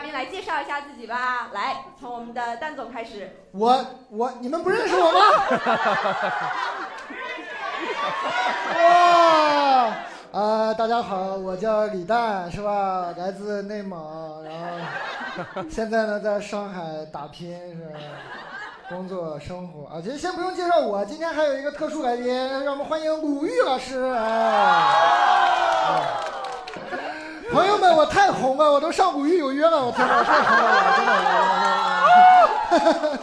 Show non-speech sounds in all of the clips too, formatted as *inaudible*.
嘉宾来介绍一下自己吧。来，从我们的蛋总开始。我我你们不认识我吗？*laughs* 哇，啊，大家好，我叫李诞，是吧？来自内蒙，然后现在呢在上海打拼，是吧？工作生活啊，其实先不用介绍我，今天还有一个特殊来宾，让我们欢迎鲁豫老师。哎，朋友们，我太红了，我都上鲁豫有约了，我天哪，我太红了，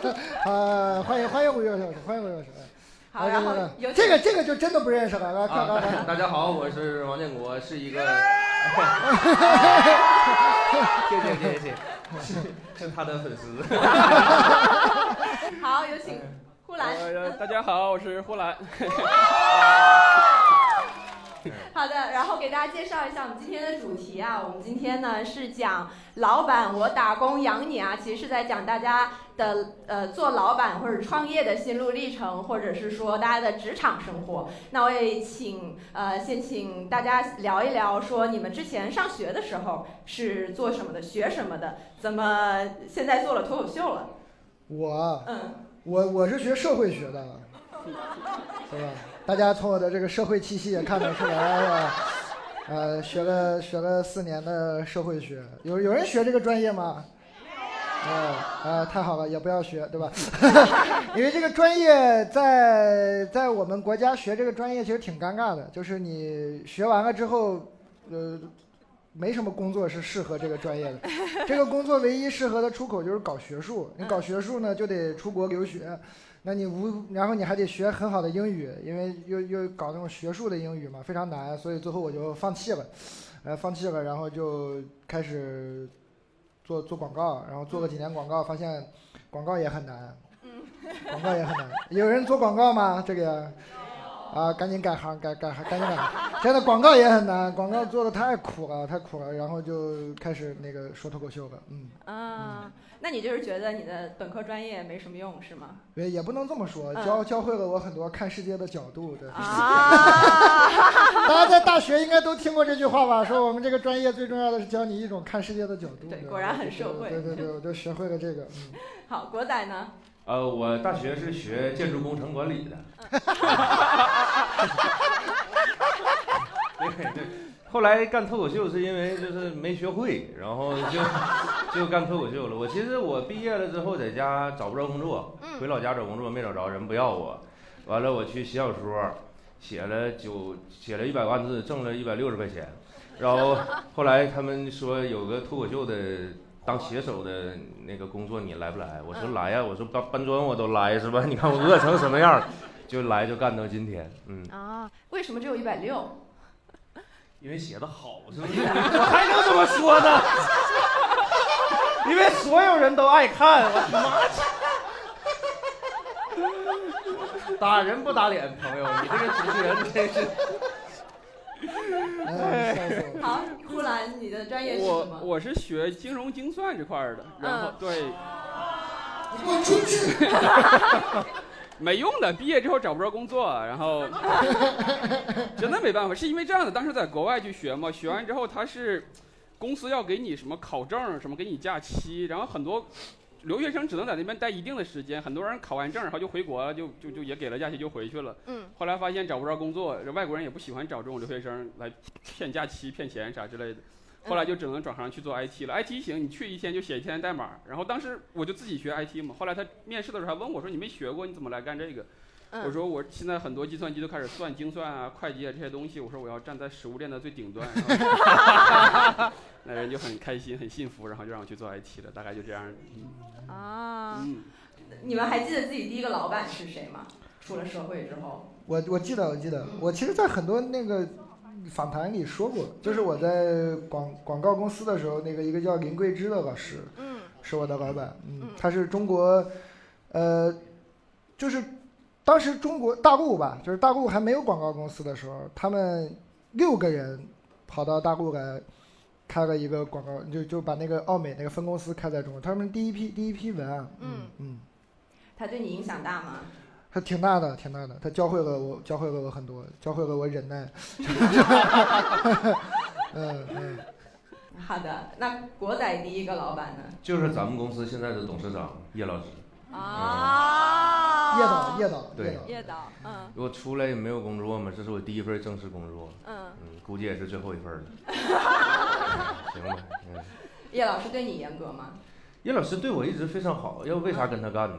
真的。啊，欢迎欢迎鲁豫老师，欢迎鲁豫老师。好，然后来来有这个这个就真的不认识了，来看看啊。，大家好，我是王建国，是一个。谢谢谢谢谢谢，是他的粉丝。好，有请呼兰。大家好，我是呼兰。好的，然后给大家介绍一下我们今天的主题啊，我们今天呢是讲老板我打工养你啊，其实是在讲大家的呃做老板或者创业的心路历程，或者是说大家的职场生活。那我也请呃先请大家聊一聊，说你们之前上学的时候是做什么的，学什么的，怎么现在做了脱口秀了？我嗯，我我是学社会学的，是吧？大家从我的这个社会气息也看得出来，是吧？呃，学了学了四年的社会学，有有人学这个专业吗？呃呃，太好了，也不要学，对吧？*laughs* 因为这个专业在在我们国家学这个专业其实挺尴尬的，就是你学完了之后，呃，没什么工作是适合这个专业的。*laughs* 这个工作唯一适合的出口就是搞学术，你搞学术呢就得出国留学，那你无，然后你还得学很好的英语，因为又又搞那种学术的英语嘛，非常难，所以最后我就放弃了，呃，放弃了，然后就开始做做广告，然后做了几年广告，发现广告也很难，广告也很难。有人做广告吗？这个啊，赶紧改行，改改行，赶紧改行。现在广告也很难，广告做的太苦了，太苦了，然后就开始那个说脱口秀了，嗯。啊，那你就是觉得你的本科专业没什么用是吗？也也不能这么说，嗯教教会了我很多看世界的角度。对，啊，*laughs* 大家在大学应该都听过这句话吧？说我们这个专业最重要的是教你一种看世界的角度。对果然很社会对对对，我就学会了这个。嗯，*laughs* 好，国仔呢？呃，我大学是学建筑工程管理的。对 *laughs* 对，后来干脱口秀是因为就是没学会，然后就就干脱口秀了。我其实我毕业了之后在家找不着工作，嗯回老家找工作没找着，人不要我。完了我去写小说，写了九写了一百万字，挣了一百六十块钱。然后后来他们说有个脱口秀的当写手的那个工作，你来不来？我说嗯来呀，我说搬搬砖我都来是吧？你看我饿成什么样儿，*laughs* 就来就干到今天，嗯，啊，为什么只有一百六？因为写的好，是不是？我 *laughs* 还能怎么说呢？*laughs* 因为所有人都爱看，我他妈去！打人不打脸，朋友，你这个主持人真是。哎，笑死我了。好，呼兰，你的专业是什我么？我是学金融精算这块儿的，然后嗯对你给我出去！*laughs* 没用的，毕业之后找不着工作，然后 *laughs* 真的没办法，是因为这样的，当时在国外去学嘛，学完之后他是公司要给你什么考证，什么给你假期，然后很多。留学生只能在那边待一定的时间，很多人考完证然后就回国了，就就就也给了假期就回去了。嗯，后来发现找不着工作，这外国人也不喜欢找这种留学生来骗假期、骗钱啥之类的。后来就只能转行去做 IT 了。IT 行，你去一天就写一天代码。然后当时我就自己学 IT 嘛。后来他面试的时候还问我说：“你没学过，你怎么来干这个？”嗯我说：“我现在很多计算机都开始算精算啊、会计啊这些东西。我说我要站在食物链的最顶端。*laughs* ”那人就很开心、很幸福，然后就让我去做 IT 了。大概就这样。啊，嗯，你们还记得自己第一个老板是谁吗？出了社会之后，我我记得我记得，我其实，在很多那个访谈里说过，就是我在广广告公司的时候，那个一个叫林桂芝的老师，嗯是我的老板，嗯嗯，他是中国，呃，就是当时中国大陆吧，就是大陆还没有广告公司的时候，他们六个人跑到大陆来。开了一个广告，就就把那个奥美那个分公司开在中国，他们第一批第一批文案，嗯嗯，他对你影响大吗？他挺大的，挺大的，他教会了我，教会了我很多，教会了我忍耐。*laughs* 嗯嗯，好的，那国仔第一个老板呢？就是咱们公司现在的董事长叶老师。啊，叶导，叶导，对叶导，嗯我出来也没有工作嘛，这是我第一份正式工作，嗯，嗯，估计也是最后一份了。*laughs* 行吧，嗯，叶老师对你严格吗？叶老师对我一直非常好，要为啥跟他干呢？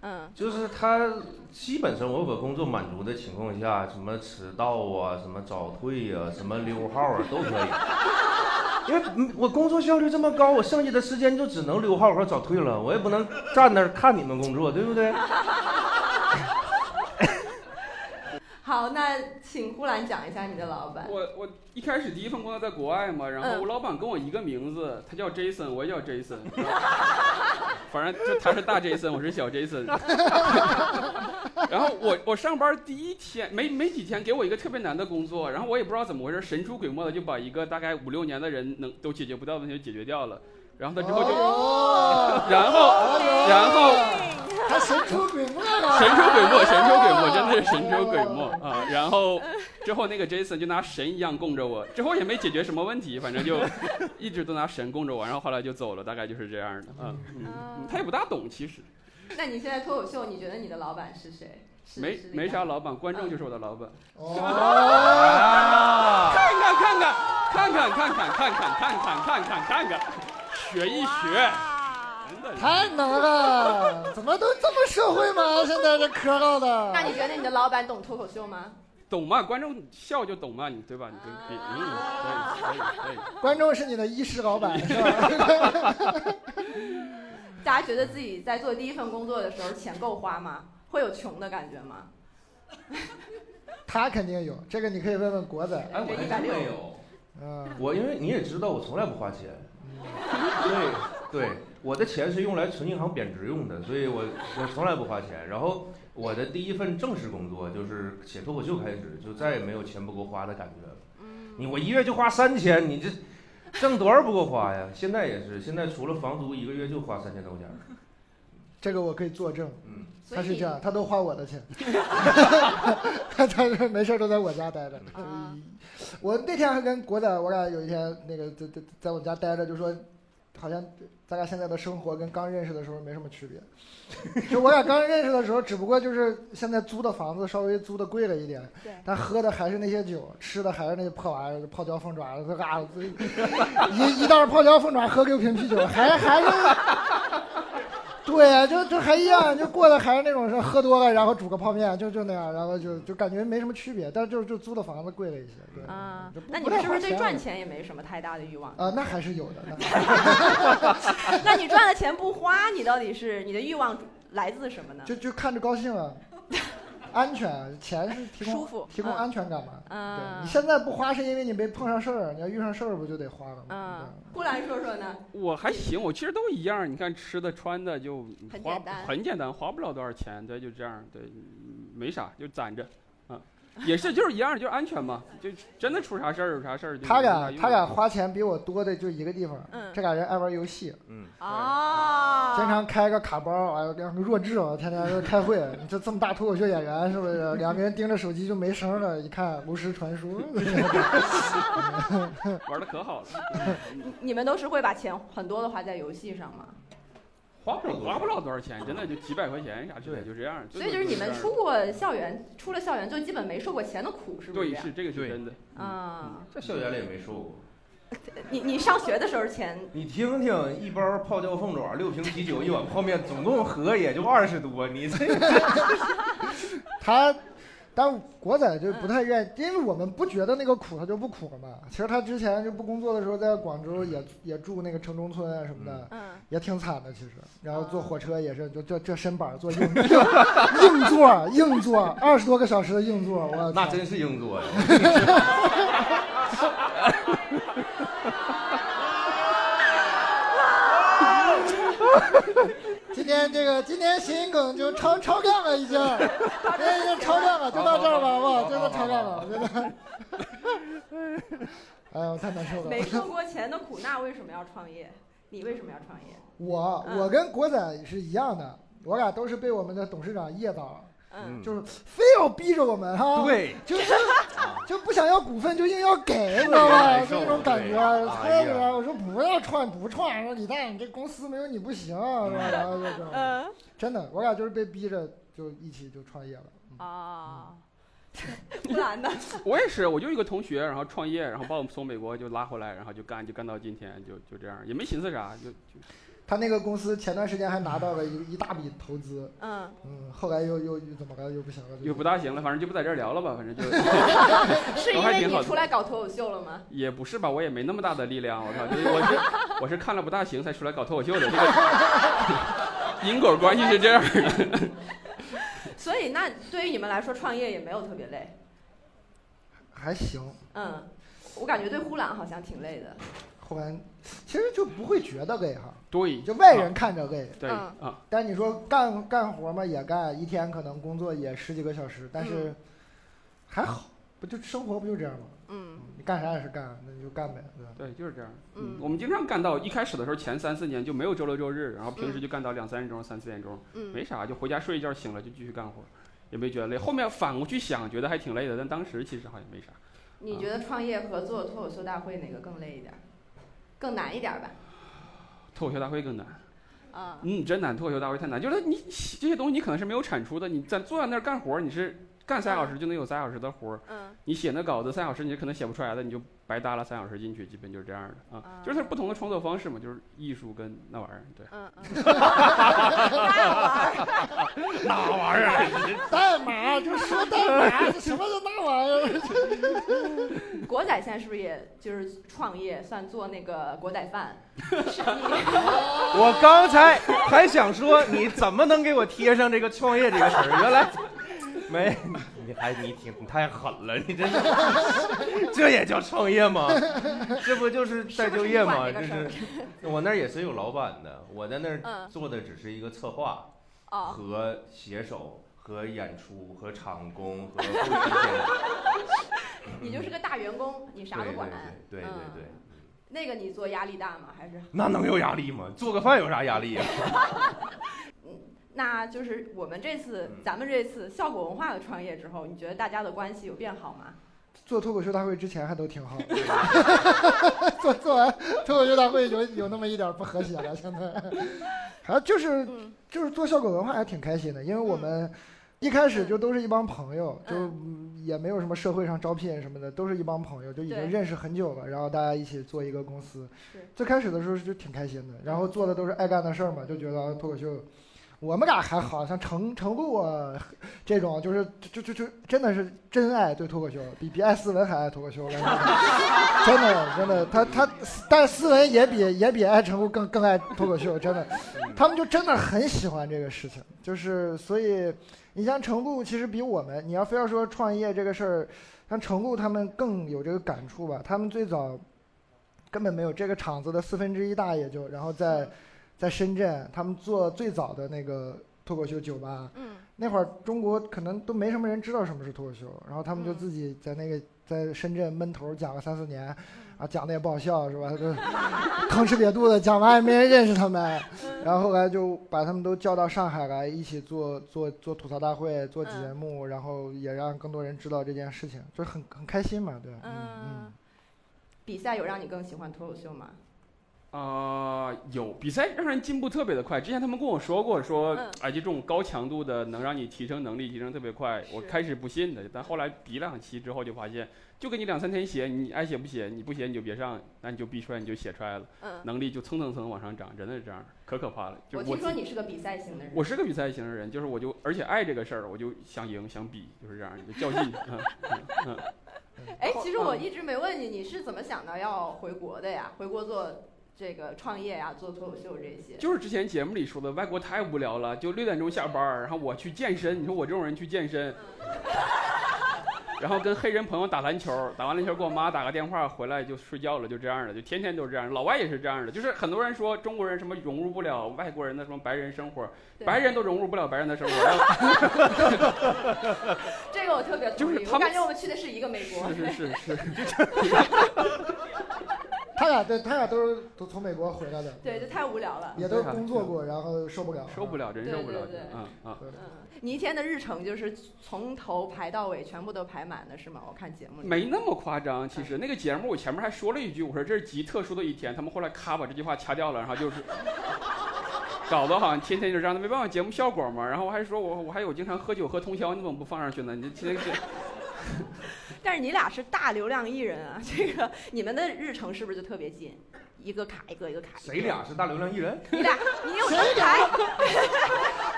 嗯就是他基本上我把工作满足的情况下，什么迟到啊，什么早退呀、什么溜号啊都可以。因为我工作效率这么高，我剩下的时间就只能溜号和早退了，我也不能站那儿看你们工作，对不对？好，那请呼兰讲一下你的老板。我我一开始第一份工作在国外嘛，然后嗯我老板跟我一个名字，他叫 Jason，我也叫 Jason，*laughs* 反正就他是大 Jason，我是小 Jason。*laughs* 然后我我上班第一天没没几天，给我一个特别难的工作，然后我也不知道怎么回事，神出鬼没的就把一个大概五六年的人能都解决不掉的问题就解决掉了。然后他之后就，哦 *laughs* 然后然后他神出鬼没了，神出鬼没，神出鬼没，真的是神出鬼没 *laughs* 啊！然后之后那个 Jason 就拿神一样供着我，之后也没解决什么问题，反正就一直都拿神供着我，然后后来就走了，大概就是这样的啊。他也不大懂，其实那你现在脱口秀，你觉得你的老板是谁？没没啥老板，观众就是我的老板。哦，*laughs* 啊，看看看看看看看看看看看看看看看看，学一学。太能了，怎么都这么社会吗？*laughs* 现在这嗑唠的，那你觉得你的老板懂脱口秀吗？懂嘛？观众笑就懂嘛，你对吧？你对比嗯，可以可以可以。观众是你的衣食老板 *laughs* 是吧？*laughs* 大家觉得自己在做第一份工作的时候钱够花吗？会有穷的感觉吗？他肯定有，这个你可以问问国仔，哎，我还真没有。嗯，我因为你也知道，我从来不花钱。对对，我的钱是用来存银行贬值用的，所以我我从来不花钱。然后我的第一份正式工作就是写脱口秀开始，就再也没有钱不够花的感觉了。你我一月就花三千，你这挣多少不够花呀？现在也是，现在除了房租，一个月就花三千多块钱。这个我可以作证，嗯，他是这样，他都花我的钱，他他是没事儿都在我家待着。啊我那天还跟国仔，我俩有一天那个在在在我家待着，就说，好像咱俩现在的生活跟刚认识的时候没什么区别。*laughs* 就我俩刚认识的时候，只不过就是现在租的房子稍微租的贵了一点，对但喝的还是那些酒，吃的还是那些破玩意儿，泡椒凤爪，这嘎 *laughs* 一一袋泡椒凤爪喝六瓶啤酒，还还是。对呀、就就还一样，就过的还是那种是喝多了，然后煮个泡面，就就那样，然后就就感觉没什么区别，但是就就租的房子贵了一些，对。啊，那你们是不是对赚钱也没什么太大的欲望？啊、那还是有的。那 *laughs* *laughs* 那你赚了钱不花，你到底是你的欲望来自什么呢？就就看着高兴啊，*laughs* 安全，钱是提供舒服提供嗯安全感嘛。嗯对你现在不花是因为你没碰上事儿，你要遇上事儿不就得花了吗？嗯，布兰说说呢？我还行，我其实都一样。你看吃的穿的就花很简单很简单，花不了多少钱，对，就这样，对，嗯没啥，就攒着，啊，也是就是一样，就是安全嘛，就真的出啥事儿有啥事儿他俩他俩花钱比我多的就一个地方，嗯这俩人爱玩游戏，嗯，哦，经常开个卡包，哎呦，两个弱智，天天开会。*laughs* 你这这么大脱口秀演员是不是？两个人盯着手机就没声了，一看炉石传说。玩的可好了，你 *laughs* 你们都是会把钱很多的花在游戏上吗？花不了多少花不了多少钱，真的就几百块钱啥之类，就这样。所以就是你们出过校园，出了校园就基本没受过钱的苦，是不是？对是这个是真的，啊，在校园里也没受过。*laughs* 你你上学的时候钱 *laughs* 你听听，一包泡椒凤爪，六瓶啤酒，一碗泡面，总共合也就二十多，你这 *laughs* 他，但国仔就不太愿意，因为我们不觉得那个苦，他就不苦了嘛。其实他之前就不工作的时候，在广州也也住那个城中村啊什么的，嗯也挺惨的。其实，然后坐火车也是，就这这身板儿坐硬 *laughs* 硬座硬座，二十多个小时的硬座，我操那真是硬座呀。*laughs* 对，今天谐音梗就超超量了，已经，今天已经超量了，就到这儿吧，好不好？真的超量了，我觉得。*laughs* 哎呀，我太难受了。没受过钱的苦，那为什么要创业？你为什么要创业？我嗯我跟国仔是一样的，我俩都是被我们的董事长叶导，嗯，就是非要逼着我们哈，，对，就是就不想要股份就硬要给，你知道吧？就那种感觉，对。特哎呀。别我说不要创不创，说李诞你这公司没有你不行，是吧？然后就这样，*laughs* 嗯。真的，我俩就是被逼着就一起就创业了。嗯。啊，*laughs* 不然呢？*laughs* 我也是，我就一个同学，然后创业，然后把我们从美国就拉回来，然后就干，就干到今天，就就这样，也没寻思啥，就就他那个公司前段时间还拿到了一一大笔投资，嗯，嗯，后来又又又怎么了？又不行了，又不大行了，反正就不在这儿聊了吧，反正就 *laughs* 是因为都还挺好的你出来搞脱口秀了吗？也不是吧，我也没那么大的力量，我靠，就是我是 *laughs* 我是看了不大行才出来搞脱口秀的，这个 *laughs* 因果关系是这样的。所以那对于你们来说，创业也没有特别累。还行。嗯，我感觉对呼兰好像挺累的。后来其实就不会觉得累哈，对，就外人看着累，对嗯啊，但你说干干活嘛也干，一天可能工作也十几个小时，但是还好，不就生活不就这样吗？嗯你干啥也是干，那你就干呗，对吧？对，就是这样。嗯我们经常干到一开始的时候，前三四年就没有周六周日，然后平时就干到两三点钟、三四点钟，嗯没啥，就回家睡一觉，醒了就继续干活，也没觉得累。后面反过去想，觉得还挺累的，但当时其实好像没啥。你觉得创业和做脱口秀大会哪个更累一点儿？更难一点吧？脱口秀大会更难，啊，嗯，真难，脱口秀大会太难。就是你这些东西你可能是没有产出的，你在坐在那儿干活，你是干三小时就能有三小时的活儿，嗯你写那稿子三小时你可能写不出来的，你就白搭了三小时进去，基本就是这样的啊啊。就是它不同的创作方式嘛，就是艺术跟那玩意儿，对。嗯嗯，*laughs* 那玩意儿那玩意儿，代码就说代码，这什么玩意儿？*laughs* 国仔现在是不是也就是创业，算做那个国仔饭？*laughs* 我刚才还想说，你怎么能给我贴上这个创业这个词儿？原来 *laughs* 没，你还你挺你太狠了，你这这也叫创业吗？这不就是再就业吗？这是我那儿也是有老板的，我在那儿嗯做的只是一个策划哦，和写手和演出和场工和后期剪你就是个大员工，你啥都管。对对对对对。嗯那个你做压力大吗？还是那能有压力吗？做个饭有啥压力呀、*laughs* 那就是我们这次嗯咱们这次效果文化的创业之后，你觉得大家的关系有变好吗？做脱口秀大会之前还都挺好，*laughs* 做做完脱口秀大会有有那么一点不和谐了，现在，*laughs* 还就是嗯就是做效果文化还挺开心的，因为我们一开始就都是一帮朋友，就嗯也没有什么社会上招聘什么的，都是一帮朋友，就已经认识很久了，然后大家一起做一个公司。最开始的时候就挺开心的，然后做的都是爱干的事儿嘛，就觉得脱口秀。我们俩还好像程程璐啊这种，就是就就就真的是真爱对脱口秀，比比爱斯文还爱脱口秀，我感觉真的真的，他他，但是斯文也比也比爱程璐更更爱脱口秀，真的，他们就真的很喜欢这个事情，就是所以你像程璐，其实比我们，你要非要说创业这个事儿，像程璐他们更有这个感触吧，他们最早根本没有这个厂子的四分之一大也就，然后在在深圳，他们做最早的那个脱口秀酒吧，嗯。那会儿中国可能都没什么人知道什么是脱口秀，然后他们就嗯自己在那个在深圳闷头讲了三四年，啊讲的也不好笑是吧？就 *laughs* 吭哧瘪肚子讲完也没人认识他们，然后后来就把他们都叫到上海来一起做做做吐槽大会做节目，然后也让更多人知道这件事情，就是很很开心嘛，对，嗯。嗯，比赛有让你更喜欢脱口秀吗？啊、有比赛让人进步特别的快。之前他们跟我说过，说嗯哎，这种高强度的能让你提升能力，提升特别快。我是开始不信的，但后来比两期之后就发现，就给你两三天写，你爱写不写，你不写你就别上，那你就逼出来你就写出来了，嗯，能力就蹭蹭蹭往上涨，真的是这样，可可怕了。就我我听说你是个比赛型的人。我是个比赛型的人，就是我就而且爱这个事儿，我就想赢想比，就是这样，就较劲。*laughs* 嗯嗯嗯哎，其实我一直没问你，你是怎么想到要回国的呀？回国做这个创业呀，做脱口秀这些。就是之前节目里说的，外国太无聊了，就六点钟下班儿，然后我去健身。你说我这种人去健身，*laughs* 然后跟黑人朋友打篮球，打完篮球给我妈打个电话，回来就睡觉了，就这样的，就天天都是这样。老外也是这样的，就是很多人说中国人什么融入不了外国人的什么白人生活，白人都融入不了白人的生活。*laughs* *laughs* 这个我特别同意，我感觉我们去的是一个美国。是是是是，他俩对他俩都是都从美国回来的，对，这太无聊了。也都工作过，然后受不了，受不了，真受不了对对对，嗯你一天的日程就是从头排到尾，全部都排满的是吗？我看节目里。没那么夸张，其实那个节目我前面还说了一句，我说这是极特殊的一天，他们后来咔把这句话掐掉了，然后就是 *laughs* 搞得好像天天就这样的，没办法节目效果嘛。然后我还说我我还有经常喝酒喝通宵，你怎么不放上去呢？你这这是 *laughs* 但是你俩是大流量艺人啊，这个你们的日程是不是就特别近？一个卡一个，一个卡一个。谁俩是大流量艺人？你俩，你有灯谁俩牌？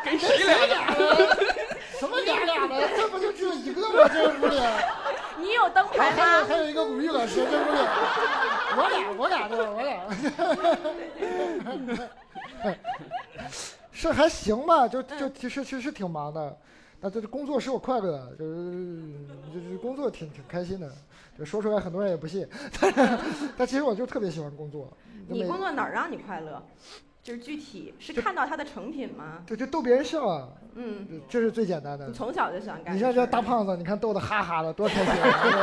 跟谁俩俩的？什么俩俩的？这不就只有一个吗？这屋里，你有灯牌还有吗？还有一个古玉老师，这屋里，我俩我俩的我俩，*laughs* 是还行吧？就就其实其实挺忙的，那这工作使我快乐，就是就是工作挺挺开心的。就说出来很多人也不信，*laughs* 但是但其实我就特别喜欢工作。你工作哪儿让你快乐？就是具体是看到他的成品吗？对就逗别人笑啊，嗯，这是最简单的你。从小就喜欢干。你像这大，胖子，你看逗得哈哈的，多开心！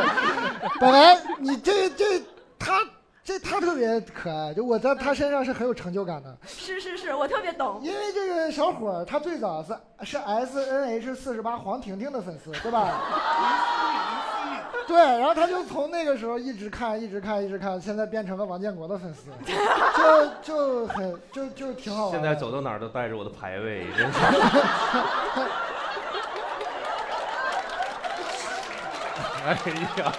*laughs* 本来你这这他这他特别可爱，就我在他身上是很有成就感的，是是是，我特别懂。因为这个小伙儿他最早是是 S N H 四十八黄婷婷的粉丝，对吧？对，然后他就从那个时候一直看，一直看，一直看，现在变成了王建国的粉丝，*laughs* 就就很就就挺好玩的。现在走到哪儿都带着我的排位，真是。*laughs* 哎呀，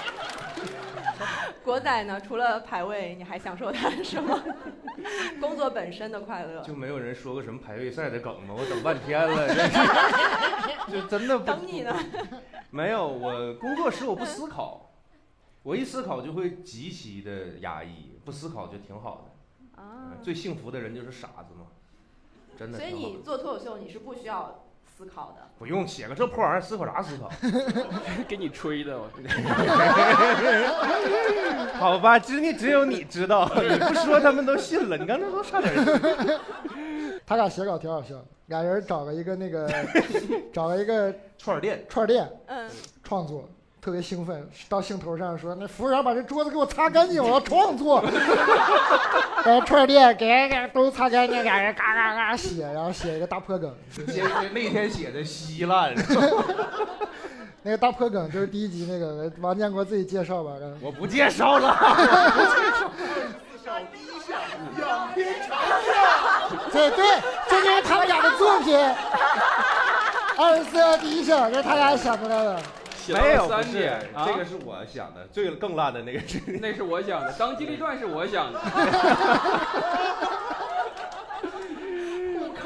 国仔呢？除了排位，你还享受他什么？*laughs* 工作本身的快乐。就没有人说过什么排位赛的梗吗？我等半天了，*laughs* 真是，就真的不等你呢。*laughs* 没有，我工作时我不思考，我一思考就会极其的压抑，不思考就挺好的。啊，最幸福的人就是傻子嘛，真的所以。你做脱口秀，你是不需要思考的。不用写个这破玩意儿，思考啥思考？*laughs* 给你吹的，我 *laughs* 好吧，只你只有你知道，你不说他们都信了。你刚才都差点儿 *laughs* 他俩写稿挺好笑的，俩人找了一个那个找了一个串儿店，串儿店嗯，创作，特别兴奋，到兴头上说：“那服务员把这桌子给我擦干净，我要创作。*laughs* ”然后串儿店给人家都擦干净，俩人嘎嘎嘎写，然后写一个大破梗。写那天写的稀烂，*laughs* 那个大破梗就是第一集那个王建国自己介绍吧。我不介绍了。对 *laughs* 对，这就是他们俩的作品。二十四第一项，这是他俩想出来的。写到没有，三点，啊这个是我想的，最更烂的那个是。那是我想的，当机立断是我想的。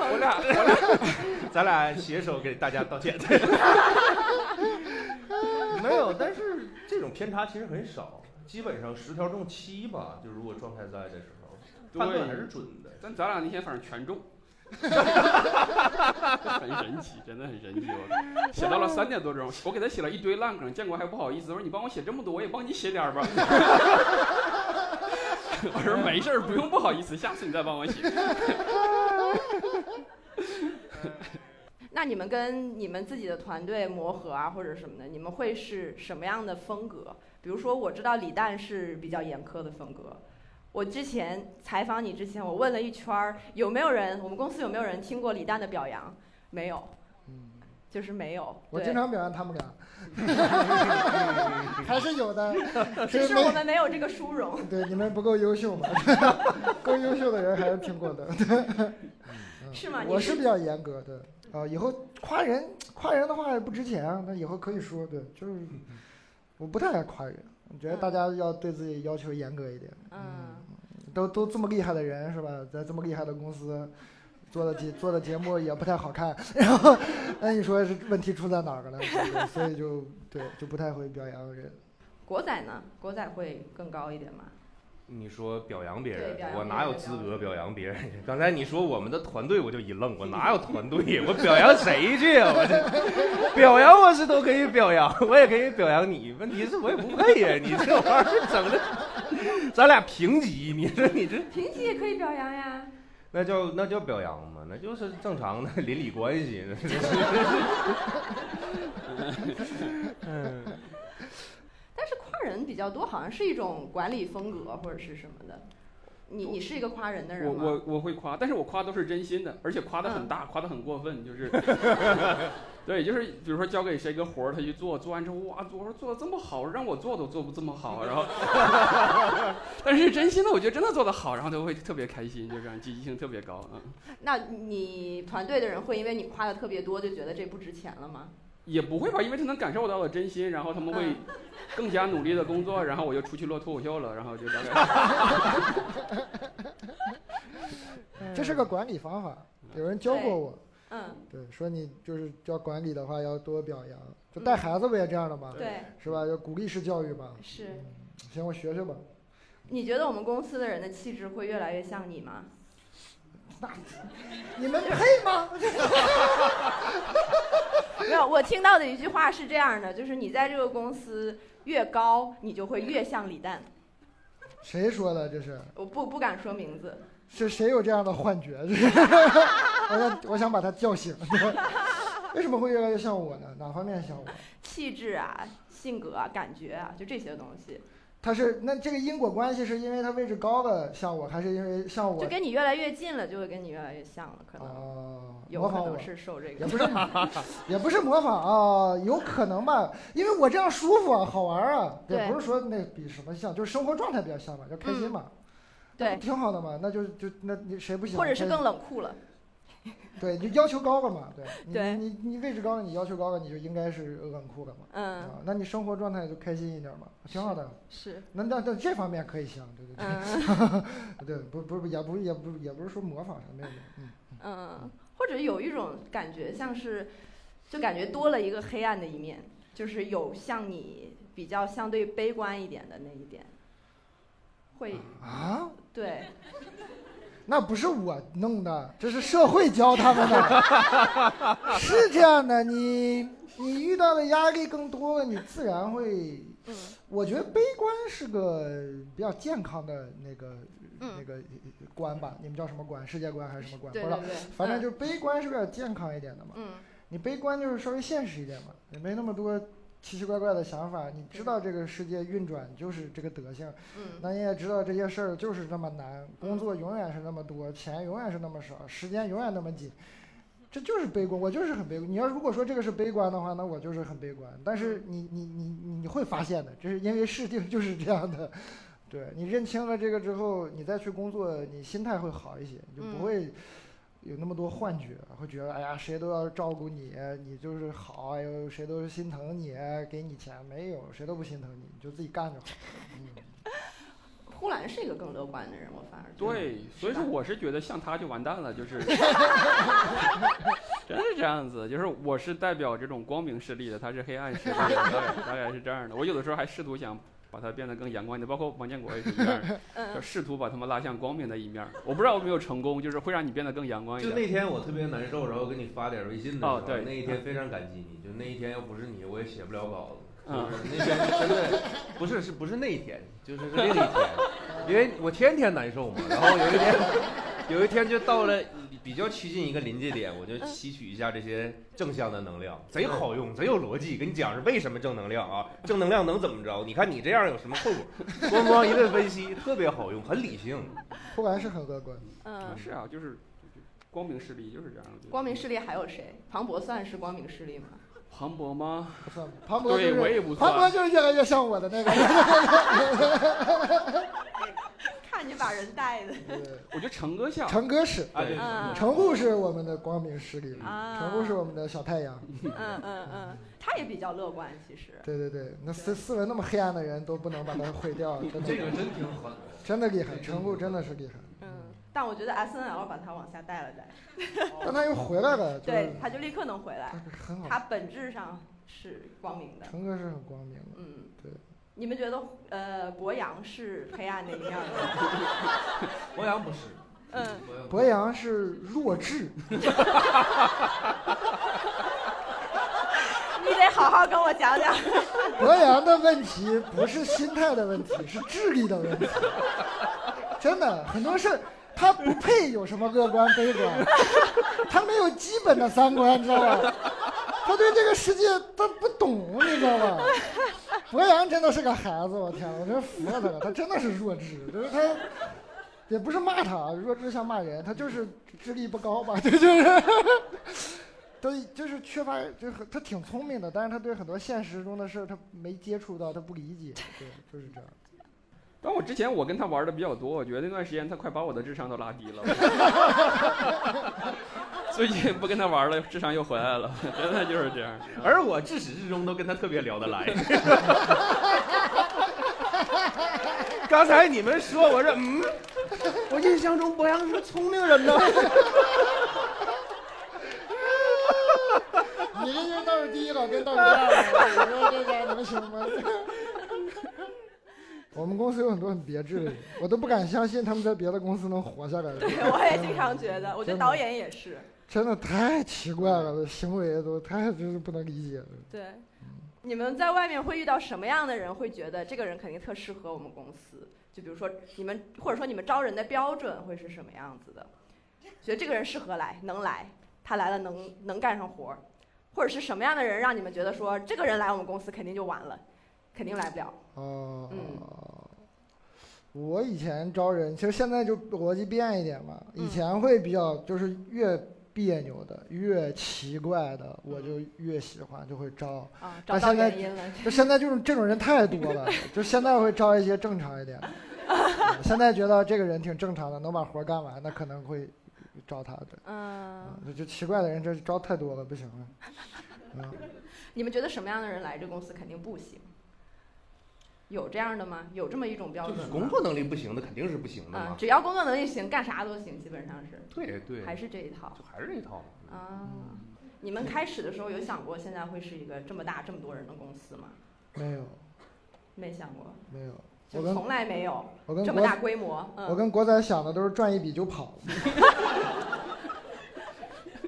我俩我俩咱俩携手给大家道歉。没有，但是这种偏差其实很少，基本上十条中七吧。就如果状态在的时候，判断还是准的。但咱俩那天反正全中，*laughs* 很神奇，真的很神奇。我写到了三点多钟，*laughs* 我给他写了一堆烂梗，建国还不好意思，我说你帮我写这么多，我也帮你写点儿吧。我说没事儿，不用不好意思，下次你再帮我写。*laughs* 那你们跟你们自己的团队磨合啊，或者什么的，你们会是什么样的风格？比如说，我知道李诞是比较严苛的风格。我之前采访你之前，我问了一圈儿，有没有人，我们公司有没有人听过李诞的表扬？没有，就是没有。我经常表扬他们俩，*laughs* 还是有的。只是我们没有这个殊荣。对你们不够优秀嘛，*laughs* 够优秀的人还是听过的。*laughs* 是吗？我是比较严格的啊，以后夸人夸人的话也不值钱啊，那以后可以说对，就是我不太爱夸人，我觉得大家要对自己要求严格一点。嗯，都都这么厉害的人是吧，在这么厉害的公司。做的节做的节目也不太好看，然后那你说是问题出在哪儿了呢？所以就对就不太会表扬人。国仔呢？国仔会更高一点吗？你说表扬别人我哪有资格表扬别人？刚才你说我们的团队，我就一愣，我哪有团队？*laughs* 我表扬谁去啊？我这表扬我是都可以表扬，我也可以表扬你。问题是我也不配呀，你这玩意儿整的，*laughs* 咱俩平级，你说你这平级也可以表扬呀。那叫那叫表扬吗？那就是正常的邻里关系。*laughs* 嗯，但是夸人比较多，好像是一种管理风格或者是什么的。你你是一个夸人的人吗？我我我会夸，但是我夸都是真心的，而且夸的嗯很大，夸的很过分，就是，*laughs* 对，就是比如说交给谁个活儿，他去做，做完之后哇，我说做的这么好，让我做都做不这么好，然后 *laughs* *laughs* 但是真心的，我觉得真的做的好，然后他会特别开心，就这样，积极性特别高，嗯，那你团队的人会因为你夸的特别多，就觉得这不值钱了吗？也不会吧，因为他能感受到我真心，然后他们会 *laughs* 更加努力的工作，然后我就出去落脱口秀了，然后就大概，这是个管理方法，有人教过我。嗯，对，说你就是要管理的话，要多表扬。就带孩子不也这样的吗？对，是吧？要鼓励式教育嘛。是。行，我学学吧。你觉得我们公司的人的气质会越来越像你吗？那你们配吗？*laughs* 没有，我听到的一句话是这样的，就是你在这个公司越高，你就会越像李诞。谁说的？这是？我不不敢说名字。是谁有这样的幻觉？*laughs* 我想我想把他叫醒。*laughs* 为什么会越来越像我呢？哪方面像我？*laughs* 气质啊，性格啊，感觉啊，就这些东西。他是那这个因果关系是因为他位置高了像我，还是因为像我？就跟你越来越近了，就会跟你越来越像了，可能。哦，有模仿我可能是受这个。也不是，*laughs* 也不是模仿啊，有可能吧，因为我这样舒服啊，好玩啊，也不是说那比什么像，就是生活状态比较像嘛，就开心嘛，那对，挺好的嘛，那就就那你谁不行？开或者是更冷酷了。对，你就要求高了嘛，对，你对你你位置高了，你要求高了，你就应该是冷酷了嘛，嗯，啊，那你生活状态就开心一点嘛，挺好的。是。那那那这方面可以像，对对对，嗯 *laughs* 对，不不也不也不也不是说模仿啥，没有没有，嗯。嗯，或者有一种感觉，像是，就感觉多了一个黑暗的一面，就是有像你比较相对悲观一点的那一点，会啊？对，那不是我弄的，这是社会教他们的。*laughs* 是这样的，你你遇到的压力更多了，你自然会。嗯我觉得悲观是个比较健康的那个、那嗯，个观吧，你们叫什么观？世界观还是什么观？不知道。反正就是悲观是比较健康一点的嘛。嗯你悲观就是稍微现实一点嘛，也没那么多奇奇怪怪的想法。你知道这个世界运转就是这个德性，嗯那你也知道这些事儿就是那么难，工作永远是那么多，钱永远是那么少，时间永远那么紧，这就是悲观。我就是很悲观。你要如果说这个是悲观的话，那我就是很悲观。但是你你你你会发现的，这是因为事情就是这样的。对你认清了这个之后，你再去工作，你心态会好一些，你就嗯不会有那么多幻觉，会觉得哎呀谁都要照顾你，你就是好，哎呦谁都是心疼你，给你钱，没有谁都不心疼你，你就自己干就好。嗯。呼兰是一个更乐观的人，我反而觉得对，所以说我是觉得像他就完蛋了，就是，*laughs* 真是这样子，就是我是代表这种光明势力的，他是黑暗势力的，大概大概是这样的。我有的时候还试图想把它变得更阳光一点，包括王建国也是这样的，*laughs* 就嗯试图把他们拉向光明的一面。我不知道有没有成功，就是会让你变得更阳光一点就。那天我特别难受，然后给你发点微信的时候，哦对那一天非常感激你。就那一天要不是你，我也写不了稿子。嗯就是那天真的不是是不是那一天，就是是另一天，因为我天天难受嘛。然后有一天，有一天就到了比较趋近一个临界点，我就吸取一下这些正向的能量，贼好用，贼有逻辑。跟你讲是为什么正能量啊？正能量能怎么着？你看你这样有什么后果？*laughs* 咣咣一顿分析，特别好用，很理性。不然是很乐观。嗯，是啊，就是光明势力就是这样的。光明势力还有谁？庞博算是光明势力吗？庞博吗？不算，庞博就对我也是不庞博。就是越来越像我的那个。*laughs* 看你把人带的对我觉得成哥像。成哥是，啊，对，嗯成顾是我们的光明势力，啊，成顾是我们的小太阳。嗯嗯嗯，他也比较乐观，其实。对对对，那斯斯文那么黑暗的人都不能把他毁掉，真 *laughs* 的这个真挺狠。真的厉害，成顾真的是厉害。嗯，但我觉得 S N L 把他往下带了带，*laughs* 但他又回来了，*laughs* 对，他就立刻能回来他。很好。他本质上是光明的。成哥是很光明的，嗯，你们觉得呃博洋是黑暗的一面吗？*laughs* 博洋不是，嗯，博洋是弱智，*laughs* 你得好好跟我讲讲。博洋的问题不是心态的问题，是智力的问题。真的，很多事儿他不配有什么乐观悲观，他没有基本的三观，你知道吧？他对这个世界他不懂，你知道吧？博洋真的是个孩子，我天，我真服了他了，他真的是弱智，就是他。也不是骂他，弱智像骂人，他就是智力不高吧？*laughs* 对，就是，都就是缺乏，就是他挺聪明的，但是他对很多现实中的事儿他没接触到，他不理解，对，就是这样。但我之前我跟他玩的比较多，我觉得那段时间他快把我的智商都拉低了。*laughs* 最近不跟他玩了，智商又回来了，*laughs* 真的就是这样。而我至始至终都跟他特别聊得来。*laughs* 刚才你们说，我说嗯，我印象中博洋是个聪明人呢。你这就倒数第一了，跟倒数第二了，你说这个能行吗？我们公司有很多很别致的人，我都不敢相信他们在别的公司能活下来。*laughs* 对我也经常觉得，我觉得导演也是。真的太奇怪了，行为都太就是不能理解了。对，你们在外面会遇到什么样的人？会觉得这个人肯定特适合我们公司？就比如说你们，或者说你们招人的标准会是什么样子的？觉得这个人适合来，能来，他来了能能干上活儿，或者是什么样的人让你们觉得说这个人来我们公司肯定就完了，肯定来不了？哦，嗯，我以前招人，其实现在就逻辑变一点嘛。嗯以前会比较就是越别扭的、越奇怪的，我就越喜欢，就会招。啊，找现在原因了。就现在这种这种人太多了，*laughs* 就现在会招一些正常一点 *laughs* 现在觉得这个人挺正常的，能把活干完，那可能会招他的。嗯，嗯，就奇怪的人这招太多了，不行了。嗯，*laughs* 你们觉得什么样的人来这公司肯定不行？有这样的吗？有这么一种标就是准吗？工作能力不行的肯定是不行的啊嘛，。只要工作能力行，干啥都行，基本上是，对对，还是这一套就还是这一套嘛。啊。你们开始的时候有想过现在会是一个这么大这么多人的公司吗？没有没想过，没有，我跟就从来没有我跟这么大规模。嗯，我跟国仔想的都是赚一笔就跑。*laughs*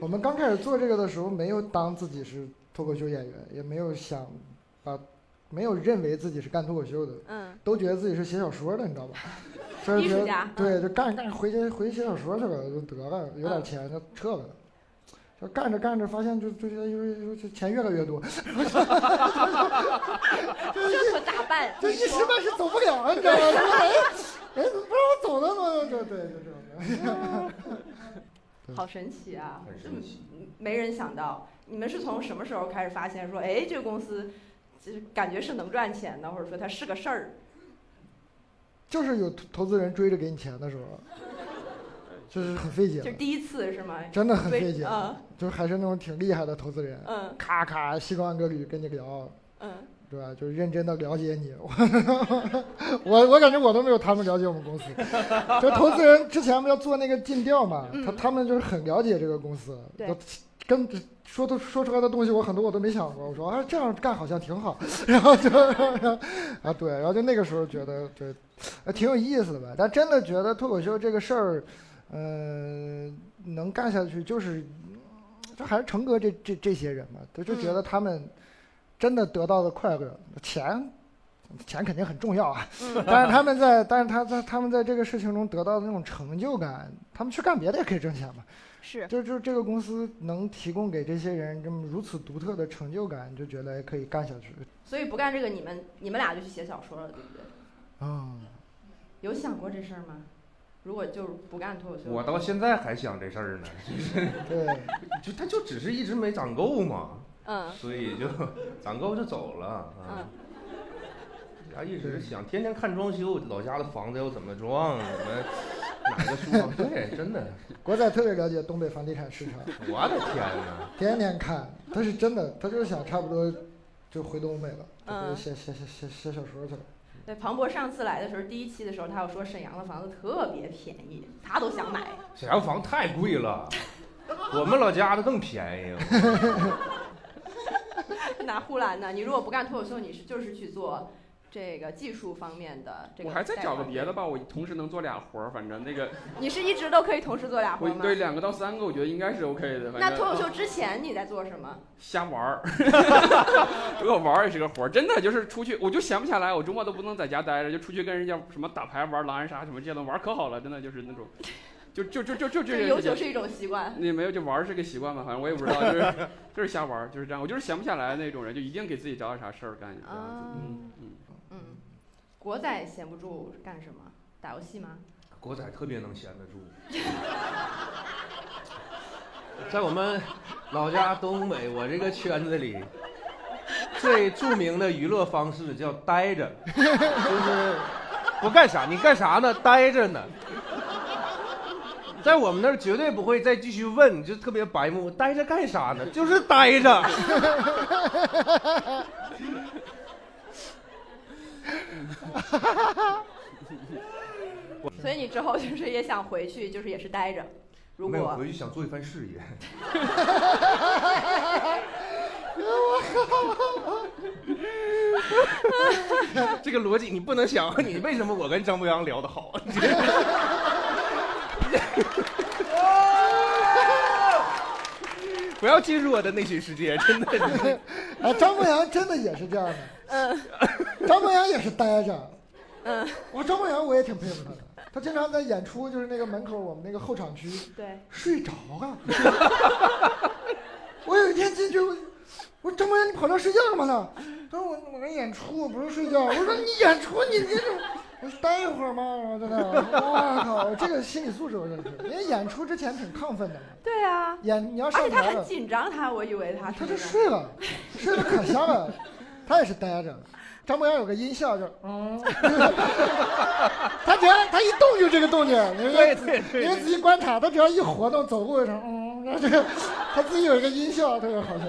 我们刚开始做这个的时候，没有当自己是脱口秀演员，也没有想把，没有认为自己是干脱口秀的，嗯，都觉得自己是写小说的，你知道吧？*laughs* 就是觉得艺术家对，就干着干着回去回去写小说去了，就得了，有点嗯钱就撤了。就干着干着，发现就就就就就钱越来越多，这可咋办？*laughs* 就一时半时走不了，你知道吗？说哎哎，怎 *laughs* 么不让我走呢？怎么就对，就这种。好神奇啊！很神奇嗯没人想到，你们是从什么时候开始发现说，哎，这个公司就是感觉是能赚钱的，或者说它是个事儿？就是有投投资人追着给你钱的时候，*laughs* 就是很费解，就第一次是吗？真的很费解，嗯就是还是那种挺厉害的投资人，嗯咔咔西装革履跟你聊，嗯，对吧？就是认真的了解你，*laughs* 我我感觉我都没有他们了解我们公司。就投资人之前不要做那个尽调嘛，他嗯他们就是很了解这个公司，对都跟说的说出来的东西，我很多我都没想过。我说啊，这样干好像挺好，然后就啊对，然后就那个时候觉得对，呃挺有意思的吧。但真的觉得脱口秀这个事儿，嗯、能干下去就是，就还是成哥这这这些人嘛，他就觉得他们真的得到的快乐，钱。钱肯定很重要啊，嗯但是他们在，但是他在他们在这个事情中得到的那种成就感，他们去干别的也可以挣钱嘛。是就就这个公司能提供给这些人这么如此独特的成就感，就觉得可以干下去。所以不干这个，你们你们俩就去写小说了，对不对？啊、有想过这事儿吗？如果就是不干脱口秀，我到现在还想这事儿呢，对，*laughs* 就他就只是一直没攒够嘛，嗯 *laughs* 所以就攒够就走了啊。嗯，他一直想天天看装修，老家的房子要怎么装，怎么哪个书房？对，真的，国仔特别了解东北房地产市场，我的天哪！天天看。他是真的，他就是想差不多就回东北了，写写写写写小说去了。对，庞博上次来的时候，第一期的时候，他有说沈阳的房子特别便宜，他都想买。沈阳房太贵了，*laughs* 我们老家的更便宜。*laughs* 哪呼兰呢？你如果不干脱口秀，你是就是去做这个技术方面的这个。我还再找个别的。吧，我同时能做俩活儿，反正那个 *laughs* 你是一直都可以同时做俩活吗？对两个到三个，我觉得应该是 OK 的。那脱口秀之前你在做什么？瞎玩儿，*laughs* 如果玩儿也是个活儿，真的就是出去，我就闲不下来，我周末都不能在家待着，就出去跟人家什么打牌、玩狼人杀什么这些都玩可好了，真的就是那种，*laughs* 就就就就就这就是个优秀是一种习惯。你没有就玩儿是个习惯吧，反正我也不知道，就是就是瞎玩儿，就是这样。我就是闲不下来那种人，就一定给自己找点啥事儿干。嗯嗯。嗯，国仔闲不住干什么？打游戏吗？国仔特别能闲得住。*laughs* 在我们老家东北，我这个圈子里，最著名的娱乐方式叫待着，就是不干啥，你干啥呢？待着呢。在我们那儿绝对不会再继续问，就特别白目，待着干啥呢？就是待着。*laughs* *laughs* 所以你之后就是也想回去，就是也是待着。如没有果回去想做一番事业。*laughs* 这个逻辑你不能想，你为什么我跟张博洋聊得好？*laughs* 不要进入我的内心世界，*laughs* 真的。哎，张博洋真的也是这样的。*laughs* 嗯 *laughs* 张博洋也是呆着。嗯，我张博洋我也挺佩服他的，他经常在演出，就是那个门口我们那个后场区对，睡着啊。我有一天进去，我我说张博洋你跑这睡觉干嘛呢？他说我我在演出，我不是睡觉。我说你演出你这种，我说待一会儿嘛，然后在那儿，我靠，这个心理素质我真是，因为演出之前挺亢奋的嘛，对啊，演你要而且他很上台，紧张，他我以为他他就睡了，睡得可香了，他也是待着。张博洋有个音效，就嗯，*laughs* 他只要他一动就这个动静，你对对对你们仔细观察，他只要一活动，走路就成嗯，然后这个他自己有一个音效，特别好笑。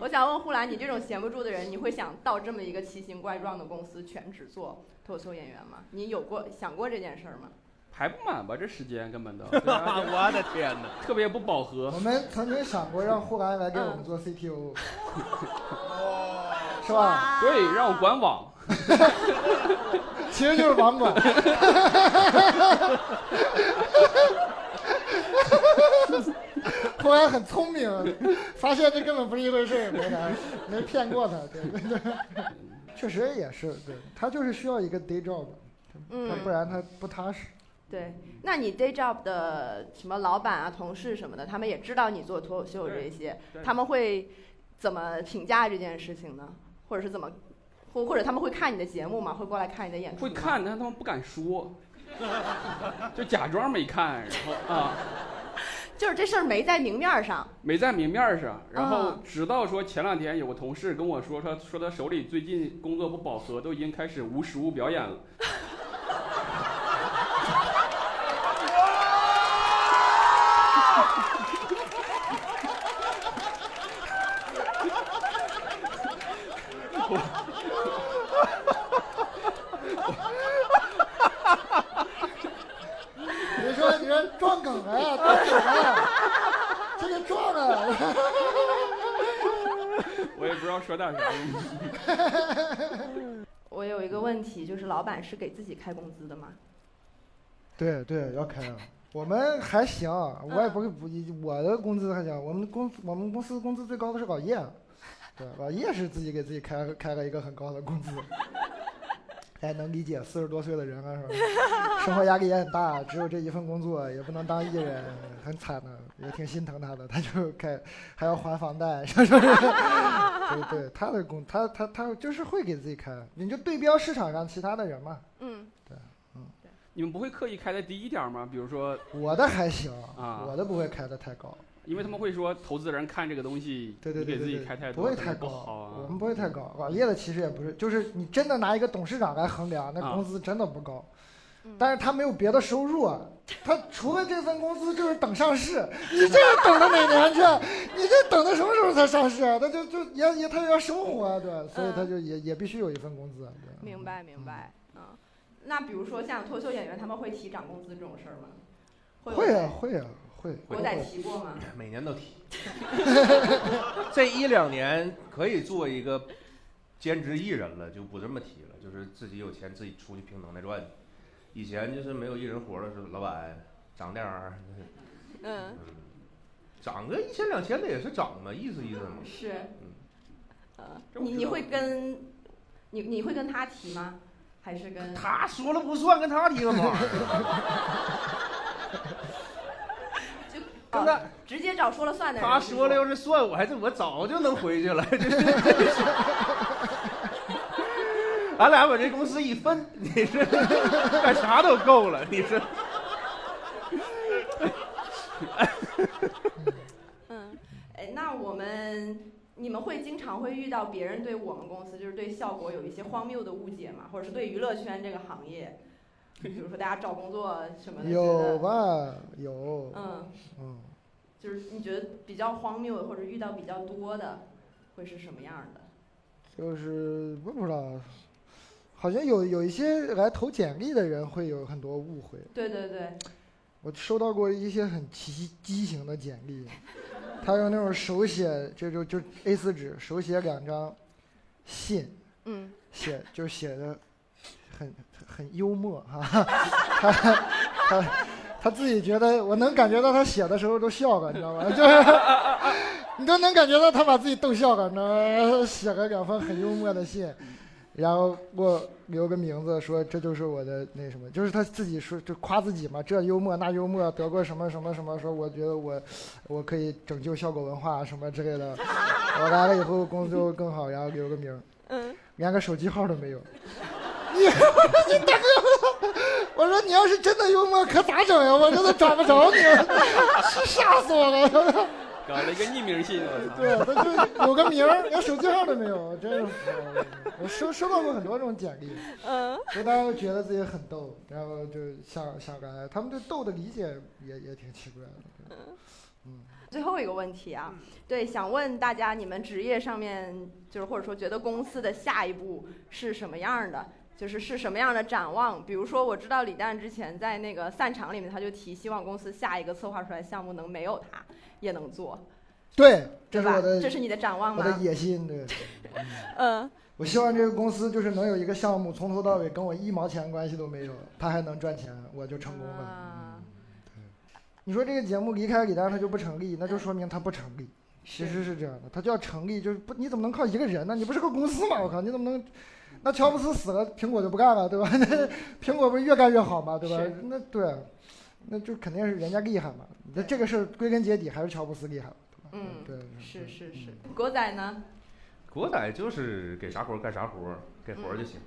我想问呼兰，你这种闲不住的人，你会想到这么一个奇形怪状的公司全职做脱口秀演员吗？你有过想过这件事儿吗？排不满吧？这时间根本都，啊 *laughs* 我的天哪！特别不饱和我。们曾经想过让呼兰来给我们做 CTO，是吧？对，让我管网。*laughs* 其实就是网管。*laughs* *laughs* 后来很聪明，发现这根本不是一回事儿，没啥，没骗过他，对对对，*laughs* 确实也是，对他就是需要一个 day job，他嗯不然他不踏实。对，那你 day job 的什么老板啊、同事什么的，他们也知道你做脱口秀这些，他们会怎么评价这件事情呢？或者是怎么，或或者他们会看你的节目吗？会过来看你的演出吗？会看，但他们不敢说，*laughs* 就假装没看，然后啊，就是这事儿没在明面儿上。没在明面儿上。然后啊直到说前两天有个同事跟我说，他说他手里最近工作不饱和，都已经开始无实物表演了。你说你说撞梗了呀，撞梗了呀，这个撞了！*laughs* 我也不知道说点啥。*laughs* 我有一个问题，就是老板是给自己开工资的吗？对对，要开啊。我们还行，我也不会不，我的工资还行。我们公我们公司工资最高的是老叶，对，老叶是自己给自己开开了一个很高的工资。*laughs* 哎，能理解四十多岁的人了，是吧？生活压力也很大，只有这一份工作，也不能当艺人，很惨的，也挺心疼他的。他就开还要还房贷？对 *laughs* 对，他的工他他他就是会给自己开，你就对标市场上其他的人嘛。嗯，对，嗯你们不会刻意开的低一点吗？比如说，我的还行，啊我的不会开的太高。因为他们会说投资人看这个东西，对对对你给自己开太多，不会太高。我们不会太高。网页的其实也不是，就是你真的拿一个董事长来衡量，那啊工资真的不高。嗯但是他没有别的收入啊，他除了这份工资就是等上市。你这等到哪年去？你这等到什么时候才上市啊？他就就也也他也要生活啊，对？所以他就也也必须有一份工资。对明白明白。嗯，那比如说像脱口秀演员，他们会提涨工资这种事儿吗？会啊会啊会。我得提过吗？每年都提。*laughs* 这一两年可以做一个兼职艺人了，就不这么提了，就是自己有钱自己出去凭能耐赚。以前就是没有一人活的时候，老板涨点儿，嗯，嗯，涨个一千两千的也是涨嘛，意思意思嘛。是，嗯呃，你你会跟你你会跟他提吗？还是跟他说了不算，跟他提干嘛？*laughs* *laughs* 就跟他哦直接找说了算的人？他说了要是算，我还是我早就能回去了。就是，俺俩把这公司一分，你是 *laughs* 干啥都够了。你是嗯，哎，那我们你们会经常会遇到别人对我们公司，就是对效果有一些荒谬的误解吗？或者是对娱乐圈这个行业，比如说大家找工作什么的，觉有得吧？有，嗯，嗯，就是你觉得比较荒谬或者遇到比较多的，会是什么样的？就是我不知道，好像有有一些来投简历的人会有很多误会。对对对，我收到过一些很畸畸形的简历，*laughs* 他用那种手写，就就就 A 四纸手写两张信，嗯，写就写的很很幽默哈，*laughs* 他他他自己觉得我能感觉到他写的时候都笑了，你知道吗？*laughs* 就是你都能感觉到他把自己逗笑了，你知道吗？写了两封很幽默的信，然后给我留个名字，说这就是我的那什么，就是他自己说就夸自己嘛，这幽默那幽默，得过什么什么什么，说我觉得我 *laughs* 我可以拯救效果文化什么之类的，*laughs* 我来了以后工作更好，然后留个名。嗯，连个手机号都没有。你我说你大哥，*laughs* 我说你要是真的幽默，可咋整呀？我真的找不着你，是吓死我了。搞了一个匿名信，我操！对，他就有个名儿，连手机号都没有，真是服了。我收收到过很多这种简历，嗯，就大家都觉得自己很逗，然后就想想来，他们对逗的理解也也挺奇怪的。嗯，最后一个问题啊，嗯对，想问大家，你们职业上面就是或者说觉得公司的下一步是什么样的？就是是什么样的展望？比如说，我知道李诞之前在那个散场里面，他就提希望公司下一个策划出来项目能没有他也能做，对，这？是我的这是你的展望我的吗？野心，对。*laughs* 嗯，我希望这个公司就是能有一个项目从头到尾跟我一毛钱关系都没有，他还能赚钱，我就成功了。啊，你说这个节目离开李诞他就不成立，那就说明他不成立。其实是这样的，他就要成立，就是不，你怎么能靠一个人呢？你不是个公司吗？我靠，你怎么能？那乔布斯死了，苹果就不干了，对吧？那 *laughs* 苹果不是越干越好吗？对吧？那对，那就肯定是人家厉害嘛。那这个事儿归根结底还是乔布斯厉害，对吧？嗯对，是是是嗯。国仔呢？国仔就是给啥活儿干啥活儿，给活儿就行。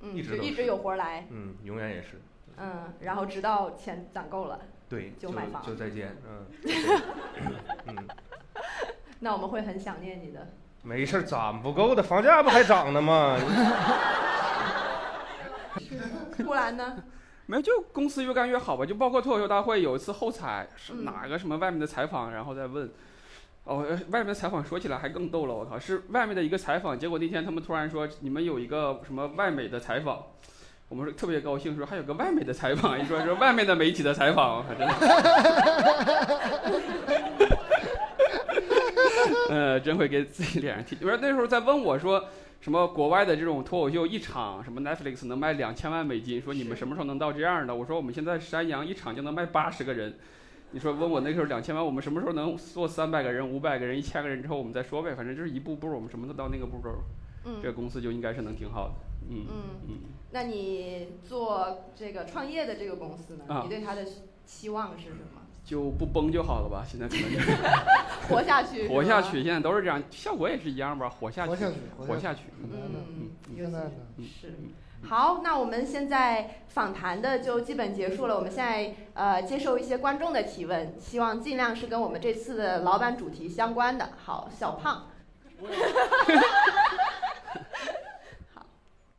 嗯，一直一直有活儿来，嗯，永远也是。嗯，然后直到钱攒够了，对，就就买房就再见。*laughs* 嗯，嗯，那我们会很想念你的。没事儿，攒不够的，房价不还涨呢吗？*laughs* 呼兰呢？没有，就公司越干越好吧。就包括脱口秀大会有一次后采是嗯哪个什么外面的采访，然后再问，哦，呃外面的采访说起来还更逗了，我靠，是外面的一个采访，结果那天他们突然说你们有一个什么外美的采访。我们说特别高兴，说还有个外美的采访，一说是外面的媒体的采访，真的，*laughs* 呃，真会给自己脸上贴。不是那时候在问我说，什么国外的这种脱口秀一场，什么 Netflix 能卖两千万美金，说你们什么时候能到这样的？我说我们现在山羊一场就能卖八十个人。你说问我那时候两千万，我们什么时候能做三百个人、五百个人、一千个人之后我们再说呗，反正就是一步步，我们什么都到那个步骤，嗯这个公司就应该是能挺好的。嗯嗯，嗯，那你做这个创业的这个公司呢？啊你对它的期望是什么？就不崩就好了吧？现在可能就是 *laughs* 活下去，*laughs* 活下去，。现在都是这样，效果也是一样吧？活下去，活下去。嗯，现在的是。好，那我们现在访谈的就基本结束了。我们现在呃接受一些观众的提问，希望尽量是跟我们这次的老板主题相关的。好，小胖，*laughs*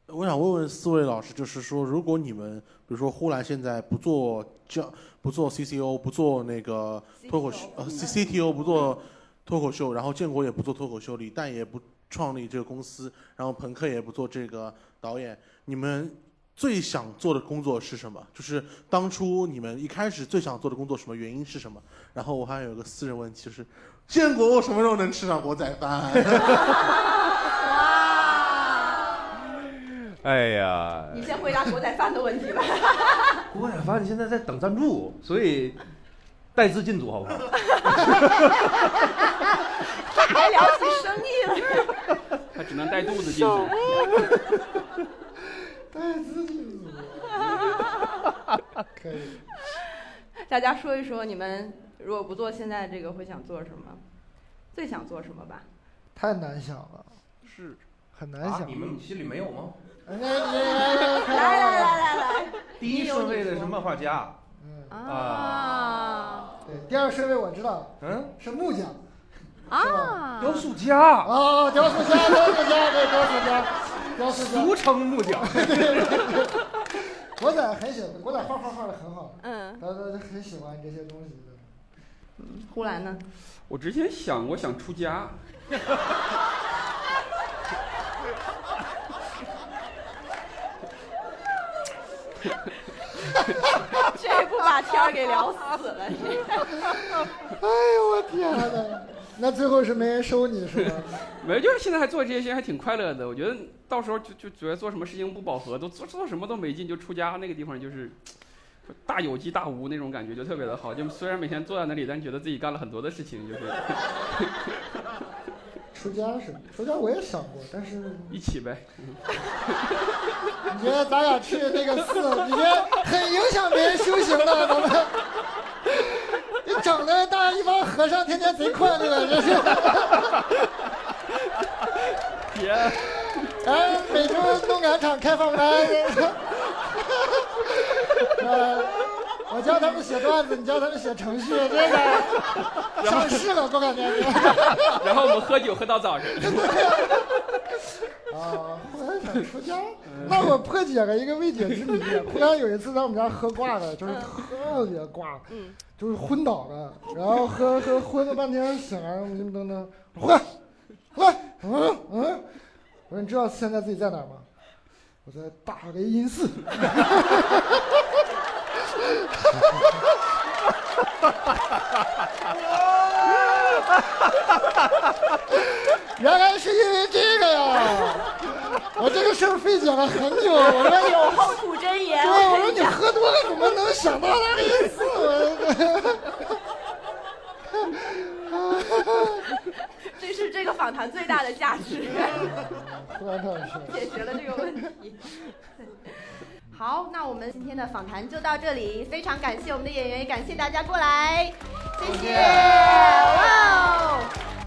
我想问问四位老师，就是说，如果你们比如说呼兰现在不做教，不做 CCO，不做那个脱口秀，呃 C CTO 不做脱口秀，然后建国也不做脱口秀，李诞也不创立这个公司，然后朋克也不做这个导演，你们最想做的工作是什么？就是当初你们一开始最想做的工作，什么原因是什么？然后我还有个私人问题，就是建国我什么时候能吃上国仔饭？*laughs* 哎呀，你先回答国仔饭的问题吧。*laughs* 国仔饭现在在等赞助，所以带资进组好不好？还聊起生意了。他只能带肚子进组。带资进组。可以。大家说一说，你们如果不做现在这个，会想做什么？最想做什么吧？太难想了，是很难想。你们心里没有吗？来来来来来，*laughs* 第一顺位的是漫画家。嗯啊。对，第二顺位我知道。嗯，是木匠。啊。雕塑家。啊，雕塑家，雕塑家，对，雕塑家，雕塑家。俗称木匠。国仔很喜欢，国仔画画画的很好。嗯。他他很喜欢这些东西的。嗯，呼兰呢？我之前想，我想出家。*laughs* *laughs* 这不把天儿给聊死了！哎呦我天哪！那最后是没人收你是吗？没，就是现在还做这些事情还挺快乐的。我觉得到时候就就觉得做什么事情不饱和，都做做什么都没劲，就出家那个地方就是大有机大无那种感觉，就特别的好。就虽然每天坐在那里，但觉得自己干了很多的事情，就是。出家是出家，我也想过，但是一起呗。你觉得咱俩去那个寺，你觉得很影响别人修行的，咱们。你整的大家一帮和尚天天贼快乐，这是。别。哎，每周动感场开放班。呃，*laughs* *laughs* 我教他们写段子，你教他们写程序，这个上市了，我感觉。*laughs* 然后我们喝酒喝到早上。啊，忽然想出家，那我破解了一个未解之谜。忽然有一次在我们家喝挂了，就是特别挂，就是昏倒了，然后喝喝昏了半天醒来，我就等等，回回，嗯嗯，我说你知道现在自己在哪吗？我在大雷音寺。*laughs* 原来是因为这个呀！*laughs* 我这个事儿费解了很久。我说有后吐真言。对，我说你喝多了怎么能想到那个意思？*laughs* 这是这个访谈最大的价值。解决了这个问题。好那我们今天的访谈就到这里非常感谢我们的演员也感谢大家过来谢谢哇哦。